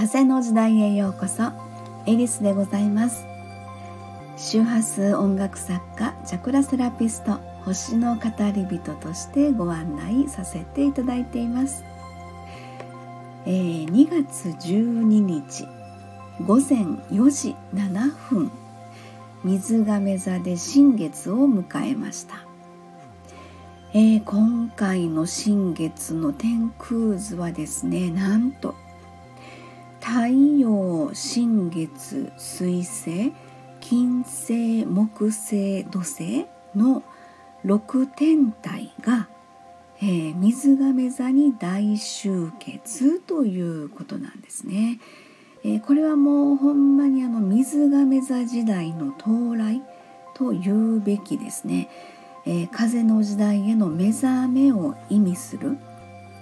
風の時代へようこそ。エリスでございます。周波数音楽作家チャクラセラピスト星の語り人としてご案内させていただいています、えー、2月12日午前4時7分水亀座で新月を迎えました、えー、今回の新月の天空図はですねなんと太陽新月水星金星木星土星の6天体が、えー、水亀座に大集結ということなんですね。えー、これはもうほんまにあの水亀座時代の到来と言うべきですね、えー、風の時代への目覚めを意味する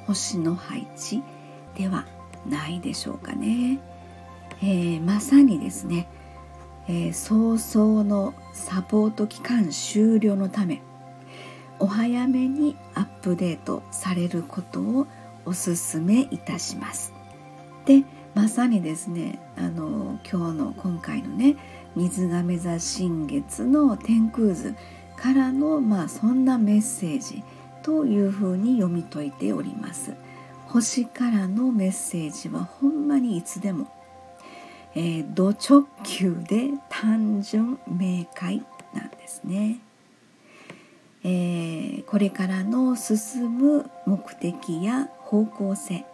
星の配置ではないでしょうかね。えー、まさにですね、えー、早々のサポート期間終了のためお早めにアップデートされることをお勧めいたします。でまさにですねあの今日の今回のね水亀座新月の天空図からのまあそんなメッセージというふうに読み解いております。星からのメッセージはほんまにいつでも、えー、ド直球で単純明快なんですね。えー、これからの進む目的や方向性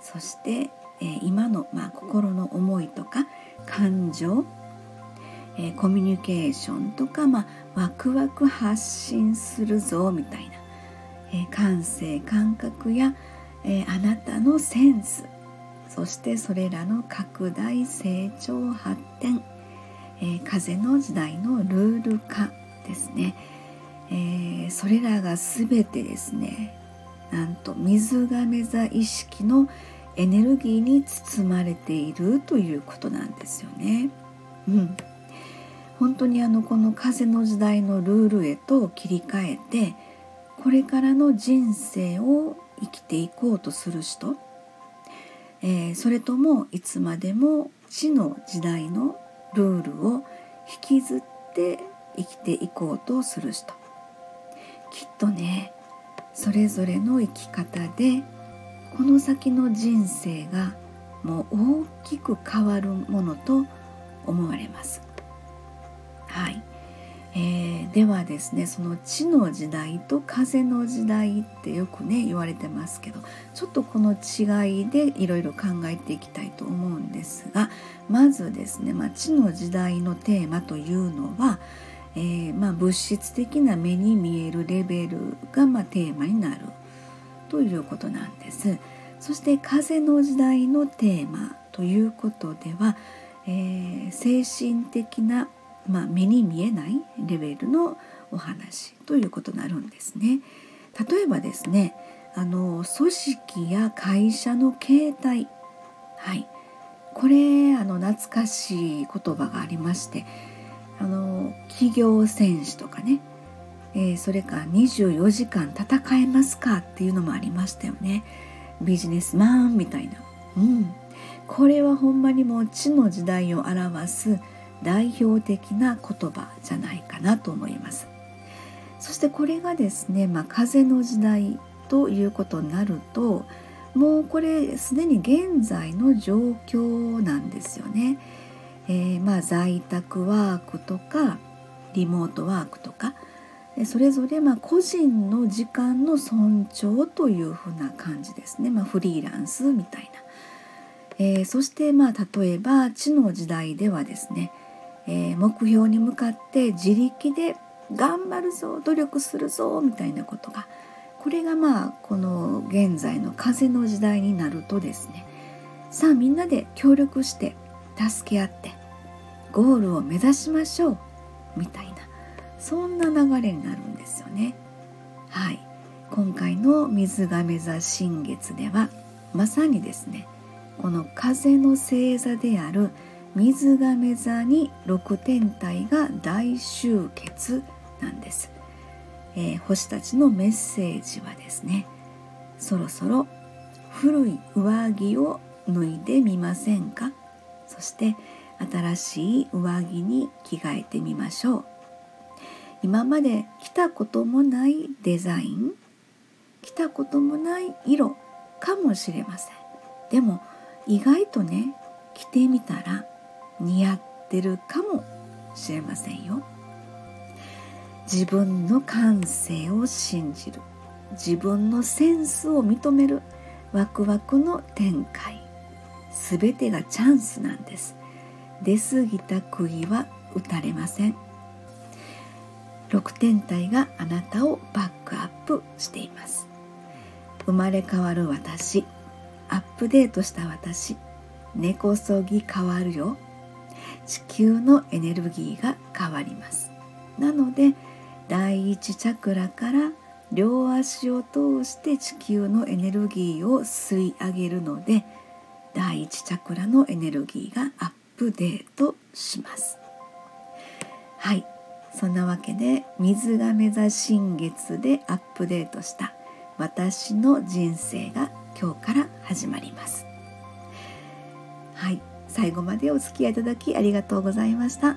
そして、えー、今の、まあ、心の思いとか感情、えー、コミュニケーションとか、まあ、ワクワク発信するぞみたいな、え感性感覚やえー、あなたのセンス。そしてそれらの拡大成長発展、えー、風の時代のルール化ですね、えー、それらが全てですねなんと水亀座意識のエネルギーに包まれているということなんですよね。うん、本当にあのこの風の時代のルールへと切り替えてこれからの人生を生きていこうとする人、えー、それともいつまでも地の時代のルールを引きずって生きていこうとする人。きっとねそれぞれの生き方でこの先の人生がもう大きく変わるものと思われます。はい、ではですねその地の時代と風の時代ってよくね言われてますけどちょっとこの違いでいろいろ考えていきたいと思うんですがまずですね、まあ、地の時代のテーマというのは、えー、まあ、物質的な目に見えるレベルがまテーマになるということなんです。そして風の時代のテーマということでは、えー、精神的なまあ、目に見えないレベルのお話ということになるんですね。例えばですねあの組織や会社の形態。はい。これあの懐かしい言葉がありましてあの企業戦士とかね、えー、それから24時間戦えますかっていうのもありましたよね。ビジネスマンみたいな、うん、これはほんまにもう地の時代を表す代表的な言葉じゃないかなと思います。そしてこれがですね、まあ、風の時代ということになるともうこれすでに現在の状況なんですよね。えー、まあ在宅ワークとかリモートワークとかそれぞれま個人の時間の尊重というふうな感じですね、まあ、フリーランスみたいな、えー、そしてまあ例えば地の時代ではですねえー、目標に向かって自力で頑張るぞ努力するぞみたいなことがこれがまあこの現在の風の時代になるとですねさあみんなで協力して助け合ってゴールを目指しましょうみたいなそんな流れになるんですよね。はい今回の水亀座新月ではまさにですねこの風の星座である「水亀座に6天体が大集結なんです、えー、星たちのメッセージはですねそろそろ古い上着を脱いでみませんか？そして新しい上着に着替えてみましょう。今まで着たこともないデザイン着たこともない色かもしれません。でも意外とね着てみたら似合ってるかもしれませんよ。自分の感性を信じる。自分のセンスを認める。ワクワクの展開。すべてがチャンスなんです。出過ぎた釘は打たれません。6天体があなたをバックアップしています。生まれ変わる私。アップデートした私。根こそぎ変わるよ。地球のエネルギーが変わります。なので第一チャクラから両足を通して地球のエネルギーを吸い上げるので第一チャクラのエネルギーがアップデートします。はい。そんなわけで水亀座新月でアップデートした私の人生が今日から始まります。はい。最後までお付き合いいただきありがとうございました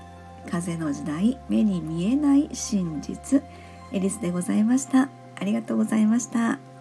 風の時代目に見えない真実エリスでございましたありがとうございました。